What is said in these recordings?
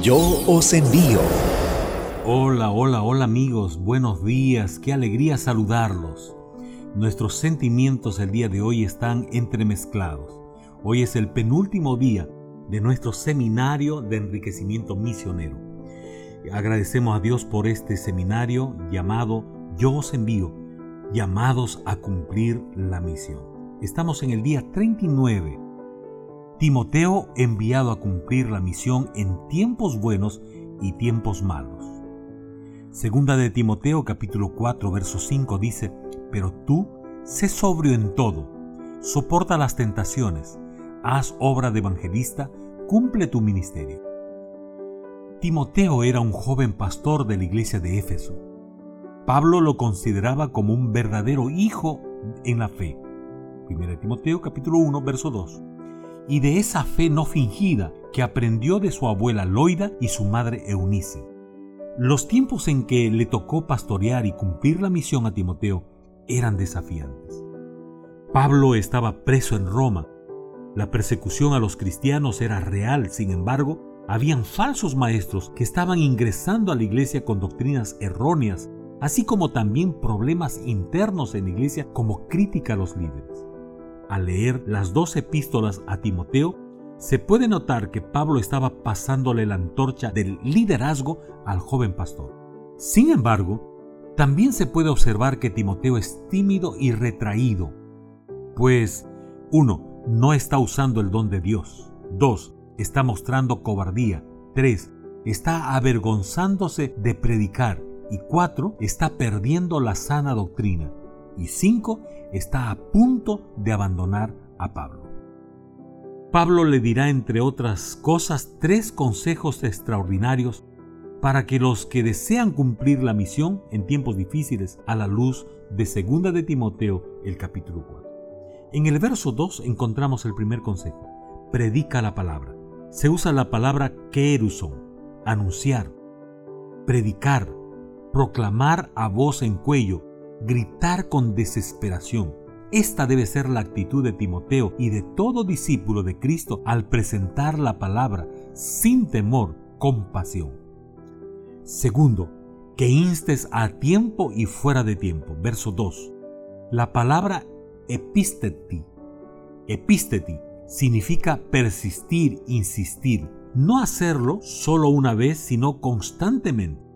Yo os envío. Hola, hola, hola amigos, buenos días, qué alegría saludarlos. Nuestros sentimientos el día de hoy están entremezclados. Hoy es el penúltimo día de nuestro seminario de enriquecimiento misionero. Agradecemos a Dios por este seminario llamado Yo os envío, llamados a cumplir la misión. Estamos en el día 39 Timoteo enviado a cumplir la misión en tiempos buenos y tiempos malos. Segunda de Timoteo capítulo 4 verso 5 dice, pero tú sé sobrio en todo, soporta las tentaciones, haz obra de evangelista, cumple tu ministerio. Timoteo era un joven pastor de la iglesia de Éfeso. Pablo lo consideraba como un verdadero hijo en la fe. 1 Timoteo capítulo 1 verso 2 y de esa fe no fingida que aprendió de su abuela Loida y su madre Eunice. Los tiempos en que le tocó pastorear y cumplir la misión a Timoteo eran desafiantes. Pablo estaba preso en Roma. La persecución a los cristianos era real, sin embargo, habían falsos maestros que estaban ingresando a la iglesia con doctrinas erróneas, así como también problemas internos en la iglesia como crítica a los líderes al leer las dos epístolas a Timoteo, se puede notar que Pablo estaba pasándole la antorcha del liderazgo al joven pastor. Sin embargo, también se puede observar que Timoteo es tímido y retraído, pues 1. No está usando el don de Dios. 2. Está mostrando cobardía. 3. Está avergonzándose de predicar. Y 4. Está perdiendo la sana doctrina y 5 está a punto de abandonar a Pablo. Pablo le dirá, entre otras cosas, tres consejos extraordinarios para que los que desean cumplir la misión en tiempos difíciles a la luz de 2 de Timoteo, el capítulo 4. En el verso 2 encontramos el primer consejo. Predica la palabra. Se usa la palabra keruson, anunciar, predicar, proclamar a voz en cuello, gritar con desesperación. Esta debe ser la actitud de Timoteo y de todo discípulo de Cristo al presentar la palabra sin temor, con pasión. Segundo, que instes a tiempo y fuera de tiempo. Verso 2. La palabra episteti, episteti, significa persistir, insistir, no hacerlo solo una vez, sino constantemente.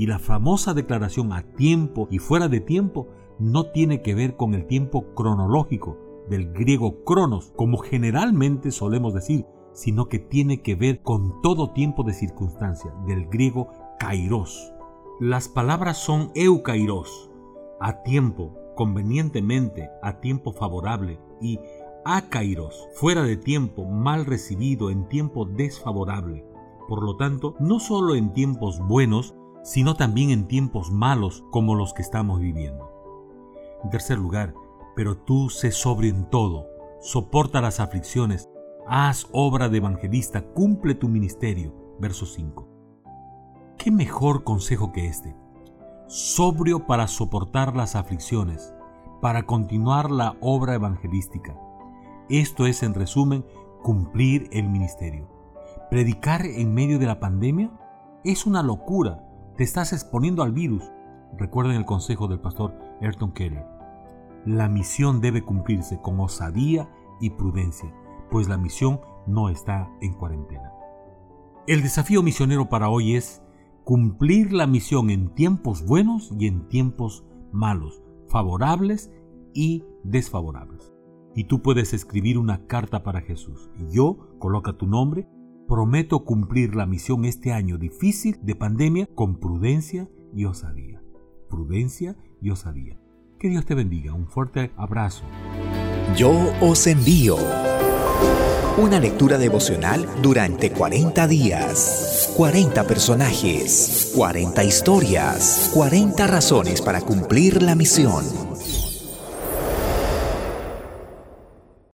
Y la famosa declaración a tiempo y fuera de tiempo no tiene que ver con el tiempo cronológico del griego cronos, como generalmente solemos decir, sino que tiene que ver con todo tiempo de circunstancia, del griego kairos. Las palabras son eukairos, a tiempo, convenientemente, a tiempo favorable, y akairos, fuera de tiempo, mal recibido, en tiempo desfavorable. Por lo tanto, no solo en tiempos buenos, sino también en tiempos malos como los que estamos viviendo. En tercer lugar, pero tú sé sobrio en todo, soporta las aflicciones, haz obra de evangelista, cumple tu ministerio. Verso 5. ¿Qué mejor consejo que este? Sobrio para soportar las aflicciones, para continuar la obra evangelística. Esto es, en resumen, cumplir el ministerio. Predicar en medio de la pandemia es una locura te estás exponiendo al virus. Recuerden el consejo del pastor Ayrton Keller. La misión debe cumplirse con osadía y prudencia, pues la misión no está en cuarentena. El desafío misionero para hoy es cumplir la misión en tiempos buenos y en tiempos malos, favorables y desfavorables. Y tú puedes escribir una carta para Jesús. Y yo, coloca tu nombre, Prometo cumplir la misión este año difícil de pandemia con prudencia y osadía. Prudencia y osadía. Que Dios te bendiga. Un fuerte abrazo. Yo os envío. Una lectura devocional durante 40 días. 40 personajes. 40 historias. 40 razones para cumplir la misión.